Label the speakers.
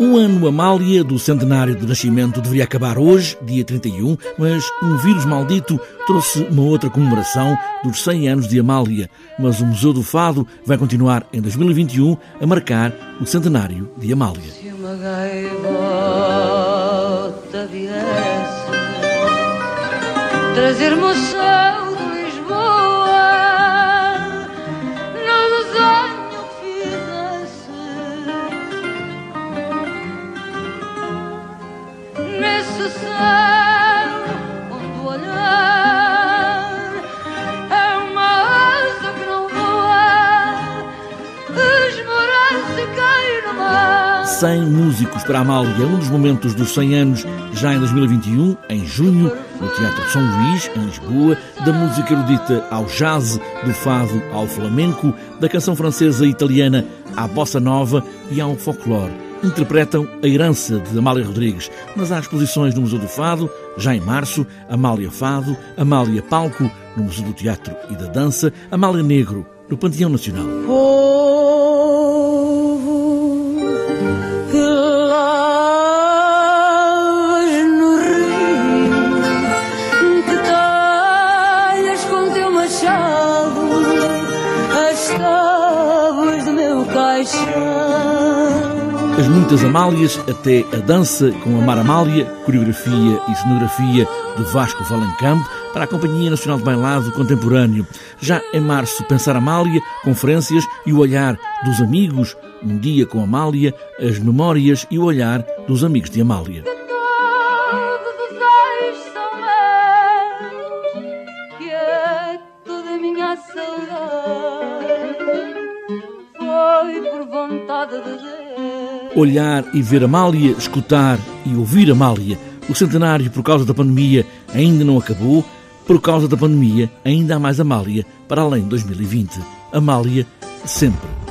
Speaker 1: O ano Amália do centenário do nascimento deveria acabar hoje, dia 31, mas um vírus maldito trouxe uma outra comemoração dos 100 anos de Amália. Mas o Museu do Fado vai continuar em 2021 a marcar o centenário de Amália. trazer-me de Lisboa. No desenho fizesse nesse céu. 100 músicos para a Amália, é um dos momentos dos 100 anos, já em 2021, em junho, no Teatro de São Luís, em Lisboa, da música erudita ao jazz, do fado ao flamenco, da canção francesa e italiana à bossa nova e ao folclore. Interpretam a herança de Amália Rodrigues, mas há exposições no Museu do Fado, já em março, Amália Fado, Amália Palco, no Museu do Teatro e da Dança, Amália Negro, no Panteão Nacional. Oh. As muitas Amálias, até a dança com a Mar Amália, coreografia e cenografia de Vasco Valencampo para a Companhia Nacional de Bailado Contemporâneo. Já em março, Pensar Amália, conferências e o olhar dos amigos, um dia com Amália, as memórias e o olhar dos amigos de Amália. Olhar e ver Amália, escutar e ouvir Amália. O centenário, por causa da pandemia, ainda não acabou. Por causa da pandemia, ainda há mais Amália para além de 2020. Amália, sempre.